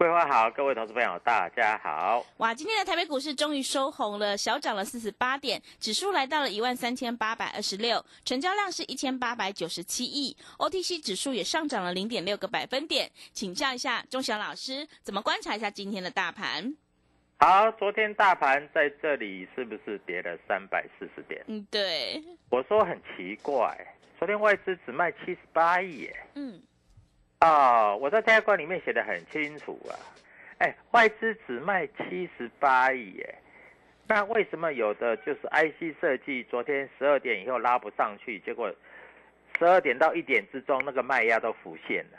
桂花好，各位投资朋友大家好。哇，今天的台北股市终于收红了，小涨了四十八点，指数来到了一万三千八百二十六，成交量是一千八百九十七亿，OTC 指数也上涨了零点六个百分点。请教一下钟祥老师，怎么观察一下今天的大盘？好，昨天大盘在这里是不是跌了三百四十点？嗯，对，我说很奇怪，昨天外资只卖七十八亿耶。嗯，啊、我在 ti 里面写的很清楚啊，哎，外资只卖七十八亿耶，那为什么有的就是 IC 设计，昨天十二点以后拉不上去，结果十二点到一点之中那个卖压都浮现了，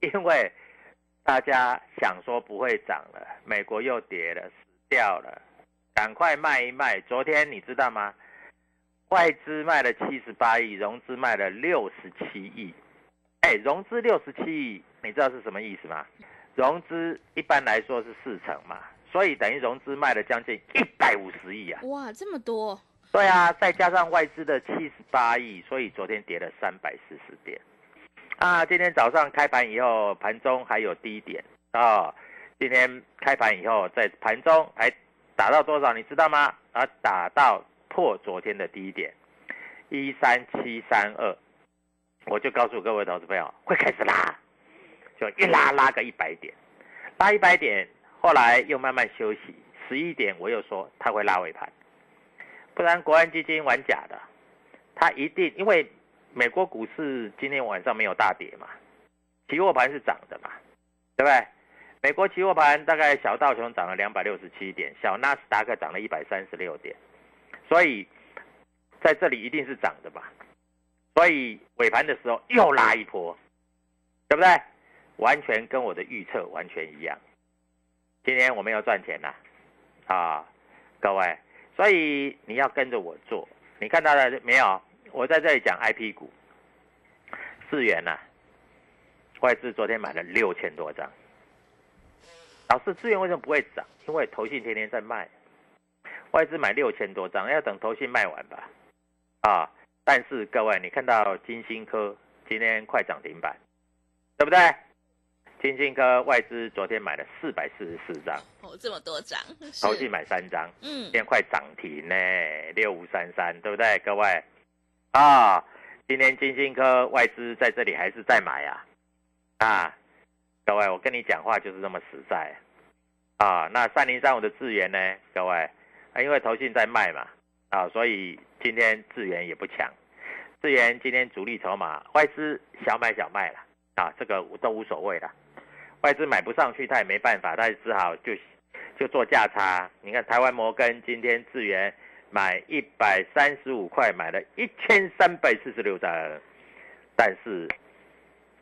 因为大家想说不会涨了，美国又跌了，死掉了，赶快卖一卖。昨天你知道吗？外资卖了七十八亿，融资卖了六十七亿。哎，融资六十七亿，你知道是什么意思吗？融资一般来说是四成嘛，所以等于融资卖了将近一百五十亿啊。哇，这么多，对啊，再加上外资的七十八亿，所以昨天跌了三百四十点。啊，今天早上开盘以后，盘中还有低点啊、今天开盘以后，在盘中还打到多少，你知道吗？啊，打到破昨天的低点一三七三二，我就告诉各位投资朋友，会开始拉，就一拉拉个一百点，拉一百点，后来又慢慢休息，十一点我又说它会拉尾盘。不然国安基金玩假的，它一定因为美国股市今天晚上没有大跌嘛，期货盘是涨的嘛，对不对？美国期货盘大概小道琼涨了两百六十七点，小纳斯达克涨了一百三十六点，所以在这里一定是涨的嘛。所以尾盘的时候又拉一波，对不对？完全跟我的预测完全一样。今天我们要赚钱啦，啊，各位，所以你要跟着我做。你看到了没有？我在这里讲 IP 股，四元呐、外资昨天买了六千多张。老师，资源为什么不会涨？因为投信天天在卖，外资买六千多张，要等投信卖完吧。啊，但是各位，你看到金星科今天快涨停板，对不对？金星科外资昨天买了四百四十四张，哦，这么多张，投信，买三张，嗯今，天快涨停呢，六五三三，对不对？各位啊，今天金星科外资在这里还是在买啊啊！各位，我跟你讲话就是这么实在啊。那三零三五的智源呢？各位，啊，因为投信在卖嘛啊，所以今天智源也不强。智源今天主力筹码外资小买小卖了啊，这个都无所谓了。外资买不上去，他也没办法，他只好就就做价差。你看台湾摩根今天智源买一百三十五块，买了一千三百四十六张，但是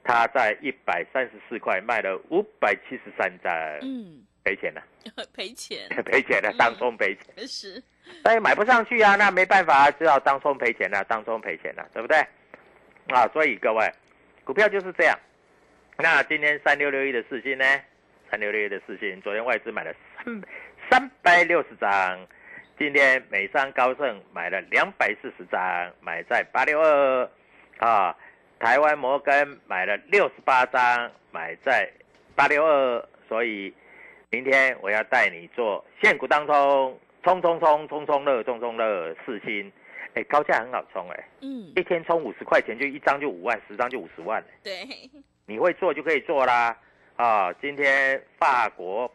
他在一百三十四块卖了五百七十三张，嗯，赔钱了，赔钱 赔钱了，当冲赔钱，是，但是买不上去啊，那没办法，只好当冲赔钱了，当冲赔钱了，对不对？啊，所以各位，股票就是这样。那今天三六六一的四星呢？三六六一的四星，昨天外资买了三三百六十张，今天美商高盛买了两百四十张，买在八六二啊。台湾摩根买了六十八张，买在八六二，所以明天我要带你做现股当中，冲冲冲冲冲乐，冲冲乐四星，哎，高价很好冲哎，嗯，一天冲五十块钱就一张就五万，十张就五十万，对，你会做就可以做啦，啊，今天法国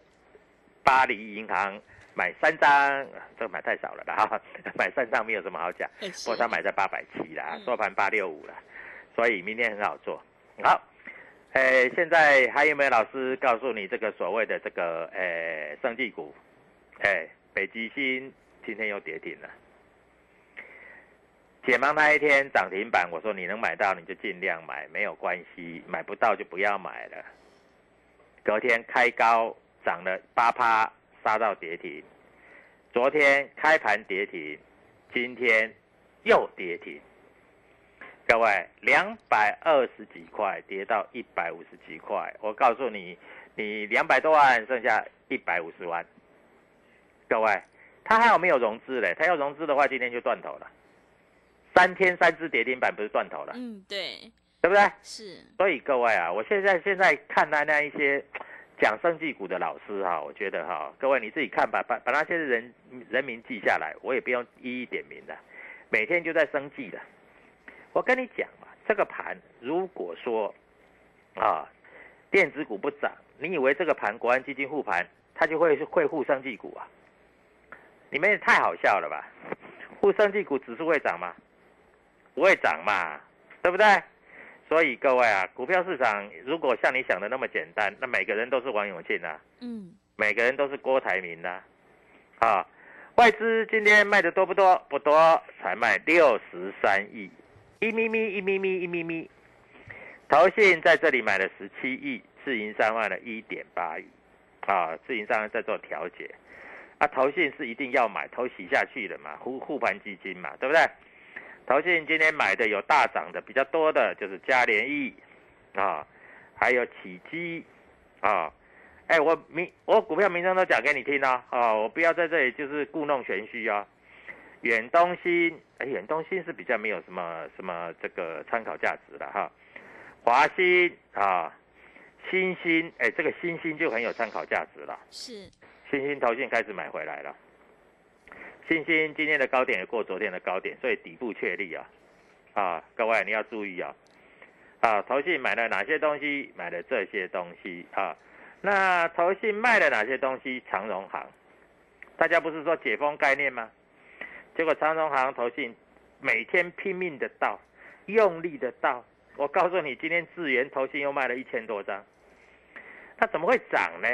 巴黎银行买三张，这个买太少了啦，买三张没有什么好讲，不过他买在八百七啦，收盘八六五啦。所以明天很好做，好，诶，现在还有没有老师告诉你这个所谓的这个诶，生技股，诶，北极星今天又跌停了，解盲那一天涨停板，我说你能买到你就尽量买，没有关系，买不到就不要买了。隔天开高涨了八趴，杀到跌停，昨天开盘跌停，今天又跌停。各位，两百二十几块跌到一百五十几块，我告诉你，你两百多万剩下一百五十万。各位，他还有没有融资嘞？他要融资的话，今天就断头了。三天三只跌停板不是断头了？嗯，对，对不对？是。所以各位啊，我现在现在看他那一些 讲生技股的老师哈，我觉得哈，各位你自己看吧，把把那些人人名记下来，我也不用一一点名的，每天就在生计的。我跟你讲嘛，这个盘如果说啊，电子股不涨，你以为这个盘国安基金护盘，它就会会护生技股啊？你们也太好笑了吧？护生技股指数会涨吗？不会涨嘛，对不对？所以各位啊，股票市场如果像你想的那么简单，那每个人都是王永庆啊，嗯，每个人都是郭台铭呐，啊，外资今天卖的多不多？不多，才卖六十三亿。一咪咪一咪咪一咪咪，投信在这里买了十七亿，自营商换了一点八亿，啊，自营商在做调节，啊，投信是一定要买，投洗下去的嘛，护护盘基金嘛，对不对？投信今天买的有大涨的比较多的，就是嘉联益，啊，还有启基，啊，哎，我名我股票名称都讲给你听啊，啊，我不要在这里就是故弄玄虚啊。远东新，哎，远东新是比较没有什么什么这个参考价值的哈。华新啊，新兴，哎，这个新兴就很有参考价值了。是，新兴投信开始买回来了。新兴今天的高点也过昨天的高点，所以底部确立啊。啊，各位你要注意啊。啊，投信买了哪些东西？买了这些东西啊。那投信卖了哪些东西？长荣行，大家不是说解封概念吗？结果长荣行投信每天拼命的倒，用力的倒。我告诉你，今天智源投信又卖了一千多张，它怎么会涨呢？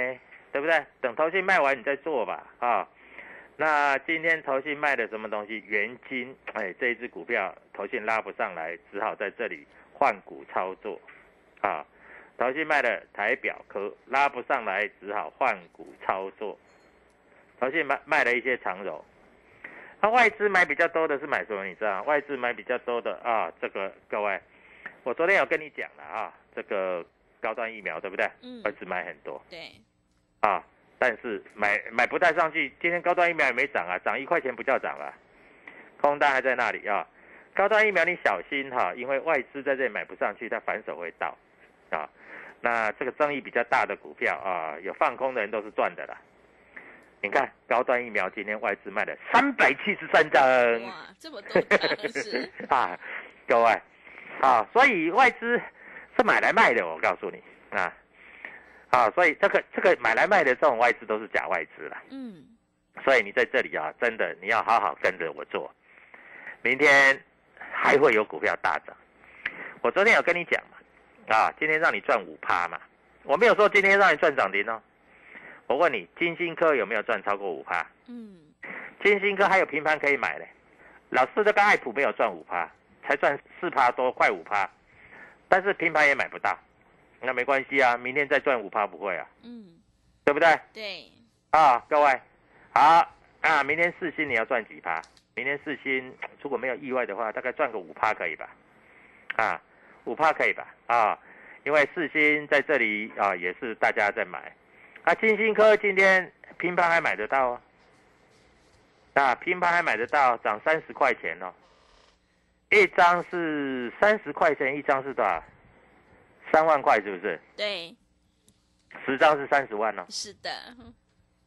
对不对？等投信卖完你再做吧。啊，那今天投信卖的什么东西？元金，哎，这一只股票投信拉不上来，只好在这里换股操作。啊，投信卖的台表科拉不上来，只好换股操作。投信卖卖了一些长荣。那外资买比较多的是买什么？你知道？外资买比较多的啊，这个各位，我昨天有跟你讲了啊，这个高端疫苗对不对？嗯。外资买很多。对。啊，但是买买不带上去。今天高端疫苗也没涨啊，涨一块钱不叫涨啊，空单还在那里啊。高端疫苗你小心哈，因为外资在这里买不上去，它反手会到啊。那这个争议比较大的股票啊，有放空的人都是赚的啦。你看高端疫苗今天外资卖了三百七十三张，哇，这么多 啊，各位啊，所以外资是买来卖的，我告诉你啊，啊，所以这个这个买来卖的这种外资都是假外资了，嗯，所以你在这里啊，真的你要好好跟着我做，明天还会有股票大涨，我昨天有跟你讲嘛，啊，今天让你赚五趴嘛，我没有说今天让你赚涨停哦。我问你，金星科有没有赚超过五趴？嗯，金星科还有平盘可以买嘞。老四这个爱普没有赚五趴，才赚四趴多，快五趴。但是平盘也买不到，那没关系啊，明天再赚五趴不会啊，嗯，对不对？对，啊，各位，好啊，明天四星你要赚几趴？明天四星如果没有意外的话，大概赚个五趴可以吧？啊，五趴可以吧？啊，因为四星在这里啊，也是大家在买。啊，金星科今天平盘还买得到哦，啊，平盘还买得到，涨三十块钱哦，一张是三十块钱，一张是多少？三万块是不是？对，十张是三十万哦。是的，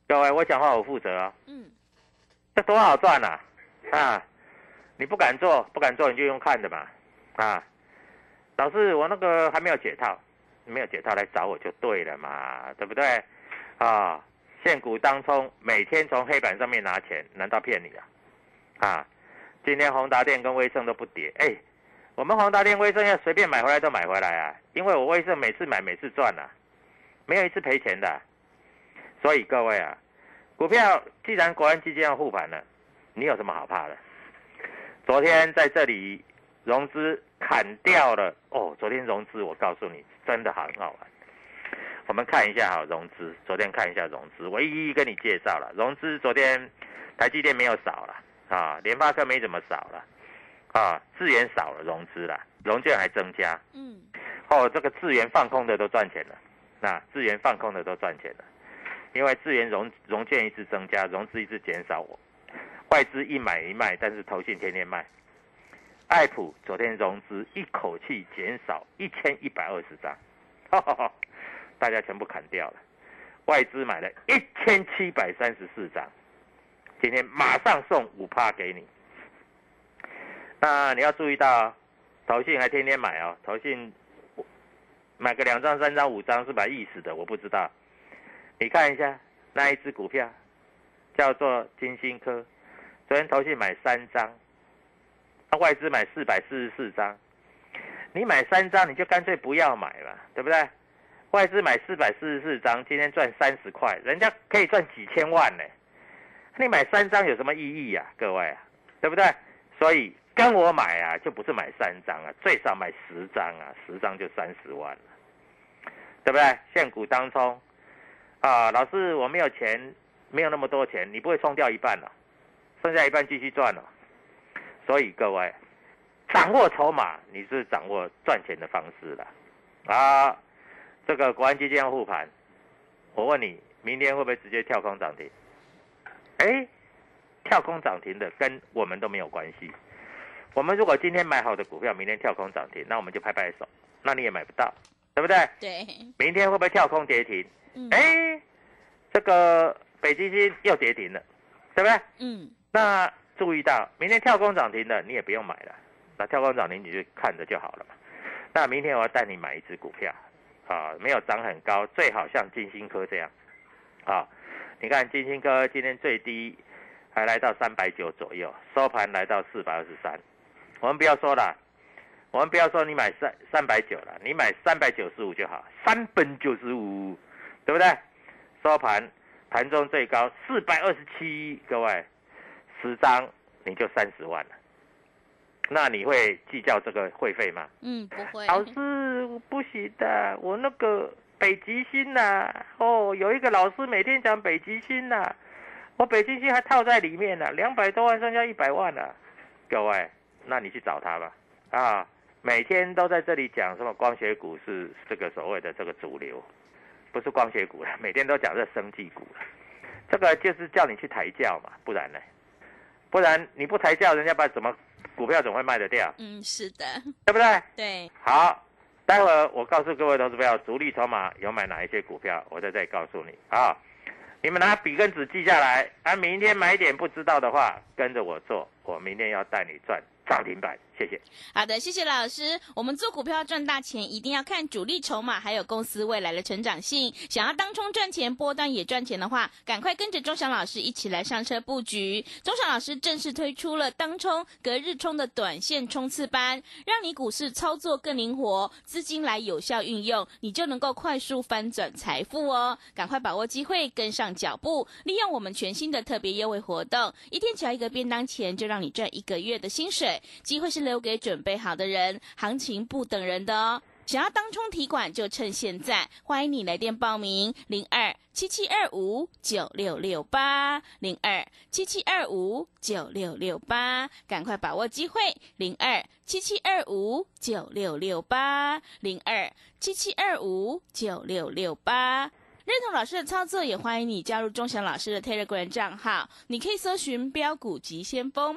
各位，我讲话我负责哦。嗯，这多好赚呐、啊！你不敢做，不敢做你就用看的嘛，啊！老师，我那个还没有解套，没有解套来找我就对了嘛，对不对？啊，现股当冲，每天从黑板上面拿钱，难道骗你啊？啊，今天宏达电跟威盛都不跌，哎，我们宏达电、威盛要随便买回来都买回来啊，因为我威盛每次买每次赚啊，没有一次赔钱的，所以各位啊，股票既然国安基金要护盘了，你有什么好怕的？昨天在这里融资砍掉了哦，昨天融资我告诉你真的很好玩。我们看一下哈，融资昨天看一下融资，我一一跟你介绍了。融资昨天台积电没有少了啊，联发科没怎么少了啊，智源少了融资了，融券还增加嗯，哦，这个智源放空的都赚钱了，那智源放空的都赚钱了，因为智源融融券一直增加，融资一直减少，我外资一买一卖，但是投信天天卖。爱普昨天融资一口气减少一千一百二十张，大家全部砍掉了，外资买了一千七百三十四张，今天马上送五趴给你。那你要注意到，投信还天天买哦，投信买个两张、三张、五张是把意思的，我不知道。你看一下那一只股票，叫做金星科，昨天投信买三张，那外资买四百四十四张，你买三张你就干脆不要买了，对不对？外资买四百四十四张，今天赚三十块，人家可以赚几千万呢。你买三张有什么意义呀、各位啊，对不对？所以跟我买啊，就不是买三张啊，最少买十张啊，十张就三十万了，对不对？现股当冲啊，老师我没有钱，没有那么多钱，你不会冲掉一半了、剩下一半继续赚了。所以各位，掌握筹码，你是掌握赚钱的方式了啊。这个国安基金要护盘，我问你，明天会不会直接跳空涨停？哎，跳空涨停的跟我们都没有关系。我们如果今天买好的股票，明天跳空涨停，那我们就拍拍手，那你也买不到，对不对？对，明天会不会跳空跌停？嗯，哎，这个北极星又跌停了，对不对？嗯，那注意到，明天跳空涨停的你也不用买了，那跳空涨停你就看着就好了嘛。那明天我要带你买一只股票，啊，没有涨很高，最好像金星科这样，啊，你看金星科今天最低还来到三百九左右，收盘来到四百二十三。我们不要说了，我们不要说你买三三百九了，你买三百九十五就好，三本九十五，对不对？收盘盘中最高四百二十七，各位，十张你就三十万了。那你会计较这个会费吗？嗯，不会，老师，不行的，我那个北极星呐、哦，有一个老师每天讲北极星呐、我北极星还套在里面呢、两百多万剩下一百万了、各位，那你去找他吧，啊，每天都在这里讲什么光学股是这个所谓的这个主流，不是光学股了，每天都讲这生技股了，这个就是叫你去抬轿嘛，不然呢？不然你不抬轿，人家把怎么股票怎么会卖得掉，嗯，是的，对不对？对，好，待会儿我告诉各位投资朋友，主力筹码有买哪一些股票，我在这里告诉你啊。你们拿笔跟纸记下来，啊，明天买点不知道的话，跟着我做，我明天要带你赚涨停板，谢谢。好的，谢谢老师。我们做股票赚大钱，一定要看主力筹码，还有公司未来的成长性。想要当冲赚钱，波段也赚钱的话，赶快跟着钟祥老师一起来上车布局。钟祥老师正式推出了当冲、隔日冲的短线冲刺班，让你股市操作更灵活，资金来有效运用，你就能够快速翻转财富哦。赶快把握机会，跟上脚步，利用我们全新的特别优惠活动，一天只要一个便当钱，就让你赚一个月的薪水。机会是留给准备好的人，行情不等人的哦。想要当冲提款，就趁现在，欢迎你来电报名零二七七二五九六六八零二七七二五九六六八，赶快把握机会零二七七二五九六六八零二七七二五九六六八。认同老师的操作，也欢迎你加入钟祥老师的 Telegram 账号，你可以搜寻标股急先锋。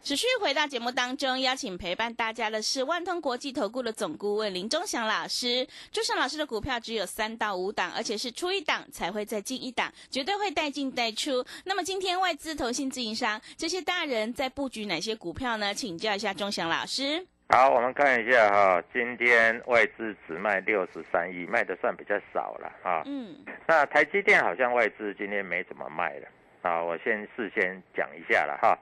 持续回到节目当中，邀请陪伴大家的是万通国际投顾的总顾问林忠祥老师。忠祥老师的股票只有三到五档，而且是出一档才会再进一档，绝对会带进带出。那么今天外资、投信、自营商这些大人在布局哪些股票呢？请教一下忠祥老师。好，我们看一下哈，今天外资只卖六十三亿，卖的算比较少了哈。嗯。那台积电好像外资今天没怎么卖了啊，我先事先讲一下了哈。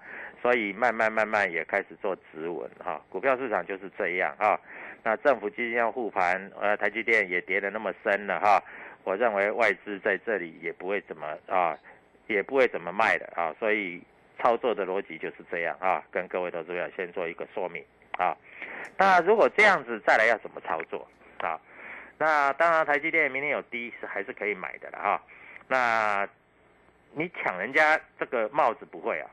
所以慢慢慢慢也开始做止稳哈，股票市场就是这样哈。那政府基金要护盘，呃，台积电也跌得那么深了哈。我认为外资在这里也不会怎么啊，也不会怎么卖的啊。所以操作的逻辑就是这样啊，跟各位投资者先做一个说明啊。那如果这样子再来要怎么操作啊？那当然台积电明天有低是还是可以买的了哈。那你抢人家这个帽子不会啊？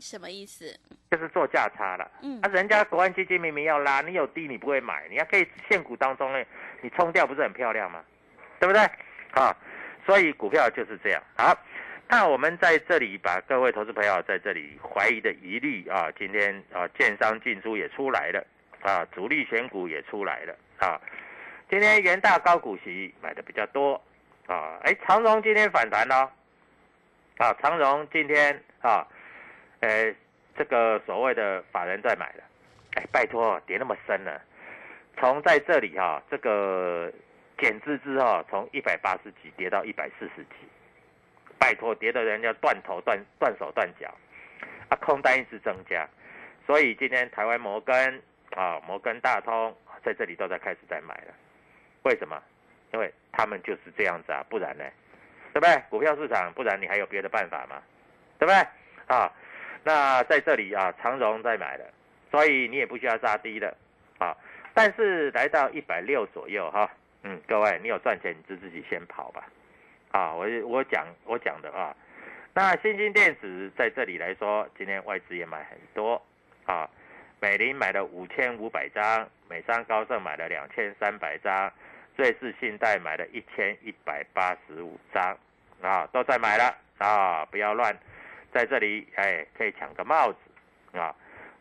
什么意思？就是做价差了。嗯，啊，人家国安基金明明要拉，你有低你不会买，你还可以现股当中呢，你冲掉不是很漂亮吗？对不对？啊，所以股票就是这样。好，那我们在这里把各位投资朋友在这里怀疑的疑虑啊，今天啊，建商进出也出来了啊，主力选股也出来了啊。今天元大高股息买的比较多啊，哎，长荣今天反弹了啊，长荣今天啊。呃，这个所谓的法人在买了，哎，拜托，跌那么深了，从在这里哈，这个减资之后，从一百八十几跌到一百四十几，拜托，跌的人要断头断断手断脚，啊，空单一直增加，所以今天台湾摩根啊，摩根大通在这里都在开始在买了，为什么？因为他们就是这样子啊，不然呢，对不对？股票市场，不然你还有别的办法吗？对不对？啊？那在这里啊，长荣在买的，所以你也不需要杀低的，啊，但是来到一百六左右哈，嗯，各位你有赚钱，你就自己先跑吧，啊，我我讲我讲的啊，那新兴电子在这里来说，今天外资也买很多，啊，美林买了五千五百张，美商高盛买了两千三百张，瑞士信贷买了一千一百八十五张，啊，都在买了啊，不要乱。在这里，哎，可以抢个帽子啊！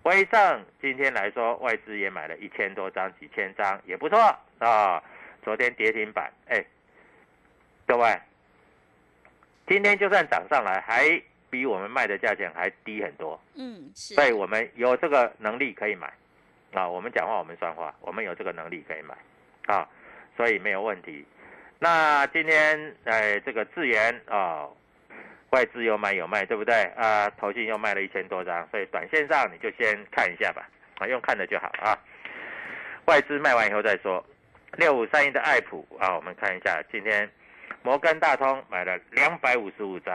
威盛今天来说，外资也买了一千多张、几千张，也不错啊。昨天跌停板，哎，各位，今天就算涨上来，还比我们卖的价钱还低很多。嗯，是。所以我们有这个能力可以买啊。我们讲话，我们算话，我们有这个能力可以买啊，所以没有问题。那今天，哎，这个智源啊。外资有买有卖，对不对啊？投信又卖了一千多张，所以短线上你就先看一下吧，啊，用看的就好啊。外资卖完以后再说。六五三一的爱普啊，我们看一下，今天摩根大通买了两百五十五张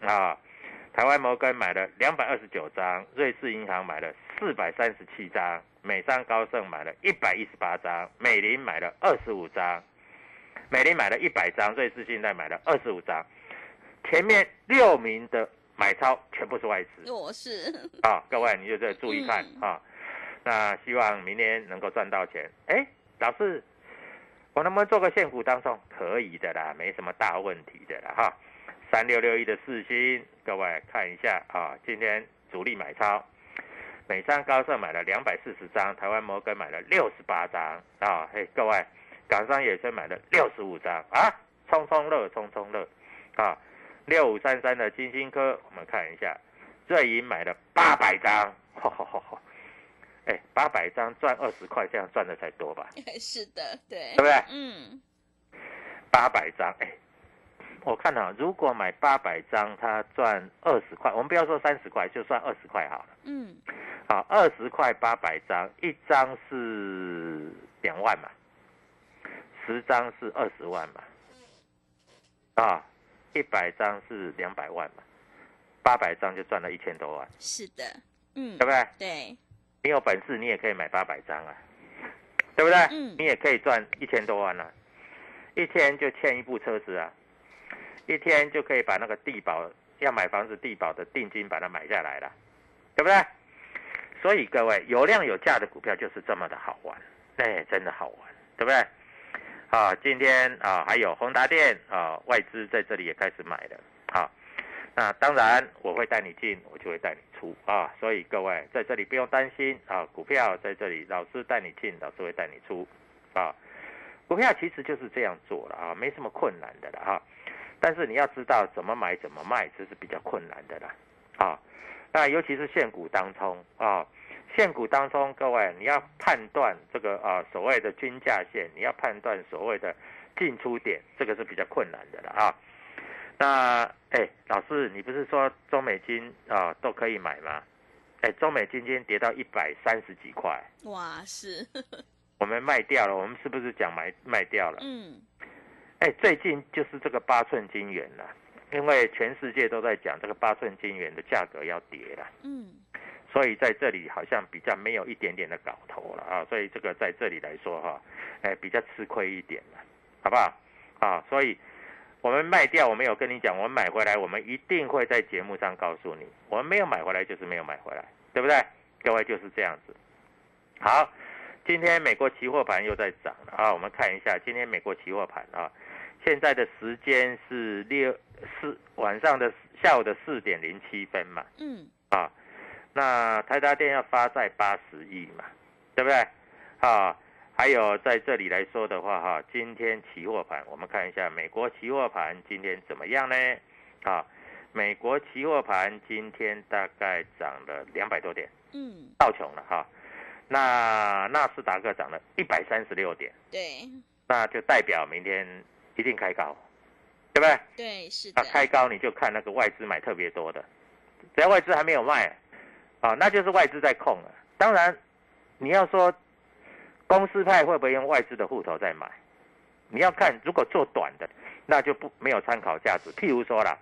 啊，台湾摩根买了两百二十九张，瑞士银行买了四百三十七张，美商高盛买了一百一十八张，美林买了二十五张，美林买了一百张，瑞士信贷买了二十五张。前面六名的买超全部是外资，我是啊，各位你就在注意看啊。那希望明天能够赚到钱。哎，老师，我能不能做个现股当中？可以的啦，没什么大问题的啦哈。三六六一的四星，各位看一下啊，今天主力买超，美商高盛买了两百四十张，台湾摩根买了六十八张啊，嘿，各位，港商野生买了六十五张啊，冲冲乐，冲冲乐啊，六五三三的金星科，我们看一下，瑞银买了八百张，吼吼吼吼，哎，八百张赚二十块，这样赚的才多吧？是的，对，对不对？嗯，八百张，哎，我看啊，如果买八百张，他赚二十块，我们不要说三十块，就算二十块好了。嗯，好，二十块八百张，一张是两万嘛，十张是二十万嘛，啊，一百张是两百万嘛，八百张就赚了一千多万，是的，嗯对，不对？对，你有本事，你也可以买八百张啊，对不对？嗯你也可以赚一千多万啊，一天就欠一部车子啊，一天就可以把那个地保要买房子地保的定金把它买下来了，对不对？所以各位有量有价的股票就是这么的好玩，哎，真的好玩，对不对？啊，今天啊还有宏达电啊，外资在这里也开始买了，啊，那当然我会带你进，我就会带你出啊，所以各位在这里不用担心啊，股票在这里老师带你进，老师会带你出啊，股票其实就是这样做了啊，没什么困难的了哈、但是你要知道怎么买怎么卖，这是比较困难的啦啊，那尤其是现股当中啊。现股当中，各位你要判断这个啊所谓的均价线，你要判断所谓的进出点，这个是比较困难的了啊。那哎，老师，你不是说中美金啊都可以买吗？哎，中美金今天跌到一百三十几块，哇，是，我们卖掉了，我们是不是讲买卖掉了？嗯，哎，最近就是这个八寸金元了，因为全世界都在讲这个八寸金元的价格要跌了。嗯，所以在这里好像比较没有一点点的搞头了啊，所以这个在这里来说哈，哎，比较吃亏一点了，好不好？啊，所以我们卖掉，我没有跟你讲，我们买回来，我们一定会在节目上告诉你，我们没有买回来就是没有买回来，对不对？各位就是这样子。好，今天美国期货盘又在涨了啊，我们看一下今天美国期货盘啊，现在的时间是六四晚上的下午的四点零七分嘛，嗯，啊，那台达电要发债八十亿嘛，对不对？啊，还有在这里来说的话，哈，今天期货盘我们看一下美国期货盘今天怎么样呢？啊，美国期货盘今天大概涨了两百多点，嗯，道琼了哈。那纳斯达克涨了一百三十六点，对，那就代表明天一定开高，对不对？对，是啊，的，开高你就看那个外资买特别多的，只要外资还没有卖，啊，那就是外资在控了。当然，你要说公司派会不会用外资的户头在买，你要看如果做短的，那就不没有参考价值。譬如说啦，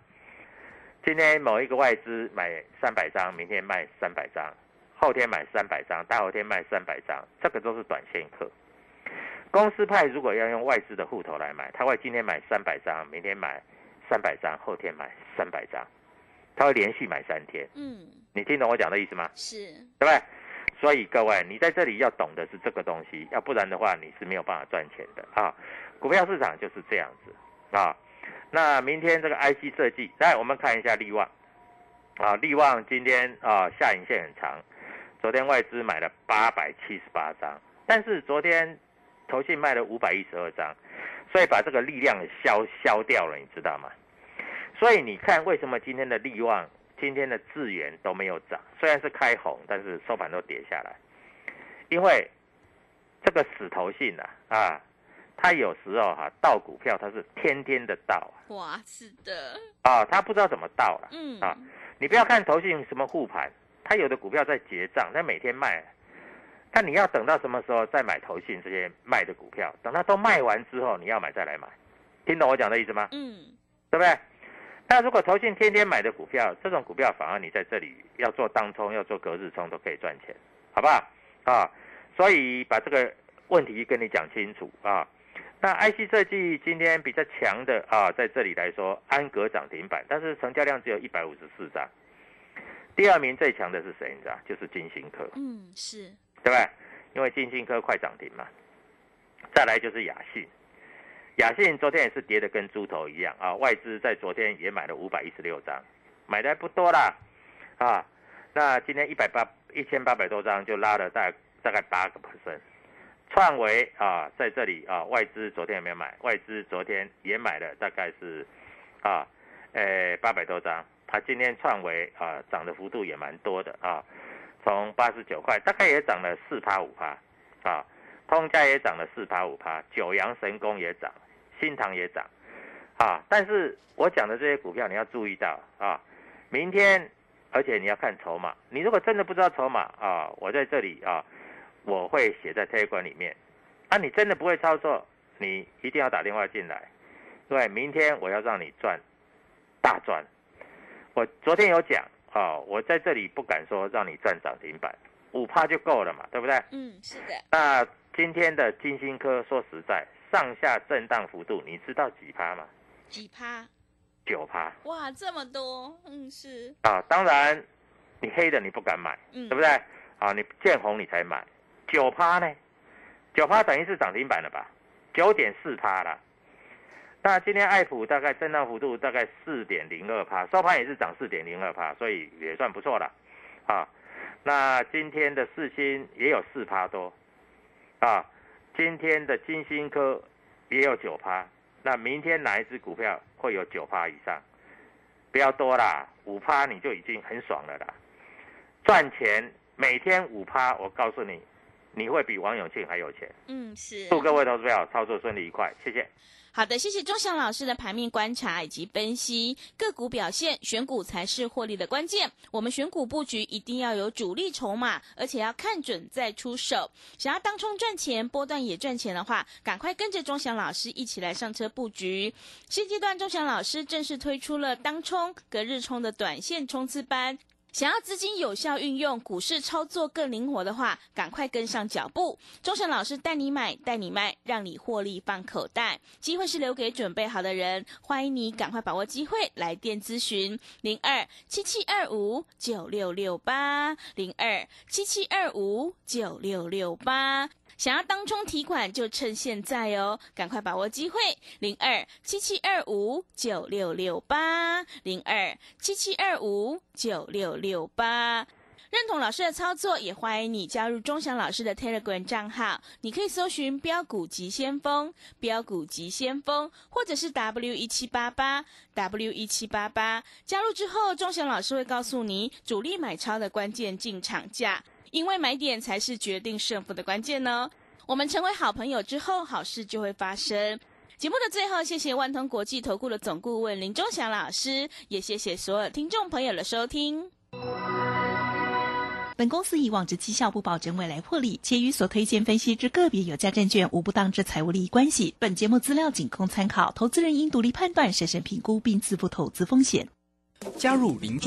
今天某一个外资买三百张，明天卖三百张，后天买三百张，大后天卖三百张，这个都是短线客。公司派如果要用外资的户头来买，他会今天买三百张，明天买三百张，后天买三百张，他会连续买三天。嗯，你听懂我讲的意思吗？是，对不对？所以各位，你在这里要懂的是这个东西，要不然的话你是没有办法赚钱的啊。股票市场就是这样子啊。那明天这个 IC 设计，来我们看一下利旺啊，利旺今天啊下影线很长，昨天外资买了八百七十八张，但是昨天投信卖了五百一十二张，所以把这个力量消消掉了，你知道吗？所以你看为什么今天的利旺？今天的智源都没有涨，虽然是开红，但是收盘都跌下来。因为这个死头信啊，啊，它有时候哈、倒股票，它是天天的盗哇，是的，啊，他不知道怎么倒了。嗯，啊你不要看投信什么护盘，它有的股票在结账，它每天卖，但你要等到什么时候再买投信这些卖的股票，等它都卖完之后，你要买再来买，听懂我讲的意思吗？嗯，对不对？那如果投信天天买的股票，这种股票反而你在这里要做当冲，要做隔日冲都可以赚钱，好不好？啊，所以把这个问题跟你讲清楚啊。那 IC 设计今天比较强的啊，在这里来说，安格涨停板，但是成交量只有一百五十四张。第二名最强的是谁？你知道？就是金星科，嗯，是，对不对？因为金星科快涨停嘛。再来就是雅信，雅信昨天也是跌的跟猪头一样啊，外资在昨天也买了五百一十六张，买的不多啦，啊，那今天一百八一千八百多张就拉了大大概八个 percent。创维啊，在这里啊，外资昨天有没有买？外资昨天也买了，大概是啊，呃八百多张。它今天创维啊涨的幅度也蛮多的啊，从八十九块大概也涨了四趴五趴啊，通家也涨了四趴五趴，九阳神功也涨，新塘也涨啊。但是我讲的这些股票你要注意到啊，明天而且你要看筹码，你如果真的不知道筹码啊，我在这里啊。我会写在推管里面，啊，你真的不会操作，你一定要打电话进来，对，明天我要让你赚大赚。我昨天有讲啊，我在这里不敢说让你赚涨停板，五趴就够了嘛，对不对？嗯，是的。那今天的金星科说实在，上下震荡幅度，你知道几趴吗？几趴？九趴。哇，这么多，嗯，是。啊，当然，你黑的你不敢买，对不对？啊，你见红你才买。九趴呢？九趴等于是涨停板了吧？九点四趴了。那今天爱普大概震荡幅度大概四点零二趴，收盘也是涨四点零二趴，所以也算不错了。啊，那今天的四星也有四趴多。啊，今天的金星科也有九趴。那明天哪一只股票会有九趴以上？不要多啦，五趴你就已经很爽了啦。赚钱每天五趴，我告诉你。你会比王永庆还有钱。嗯，是。祝各位投资友操作顺利愉快，谢谢。好的，谢谢钟祥老师的盘面观察以及分析个股表现，选股才是获利的关键。我们选股布局一定要有主力筹码，而且要看准再出手。想要当冲赚钱，波段也赚钱的话，赶快跟着钟祥老师一起来上车布局。现阶段，钟祥老师正式推出了当冲、隔日冲的短线冲刺班。想要资金有效运用，股市操作更灵活的话，赶快跟上脚步。钟诚老师带你买，带你卖，让你获利放口袋。机会是留给准备好的人，欢迎你赶快把握机会，来电咨询零二七七二五九六六八零二七七二五九六六八。想要当冲提款，就趁现在哦，赶快把握机会，零二七七二五九六六八，零二七七二五九六六八。认同老师的操作，也欢迎你加入钟祥老师的 Telegram 账号，你可以搜寻“标股急先锋”、“标股急先锋”，或者是 W 一七八八 W 一七八八。加入之后，钟祥老师会告诉你主力买超的关键进场价。因为买点才是决定胜负的关键呢。我们成为好朋友之后，好事就会发生。节目的最后，谢谢万通国际投顾的总顾问林忠祥老师，也谢谢所有听众朋友的收听。本公司以往之绩效不保证未来获利，且与所推荐分析之个别有价证券无不当之财务利益关系。本节目资料仅供参考，投资人应独立判断、审慎评估并自负投资风险。加入林中。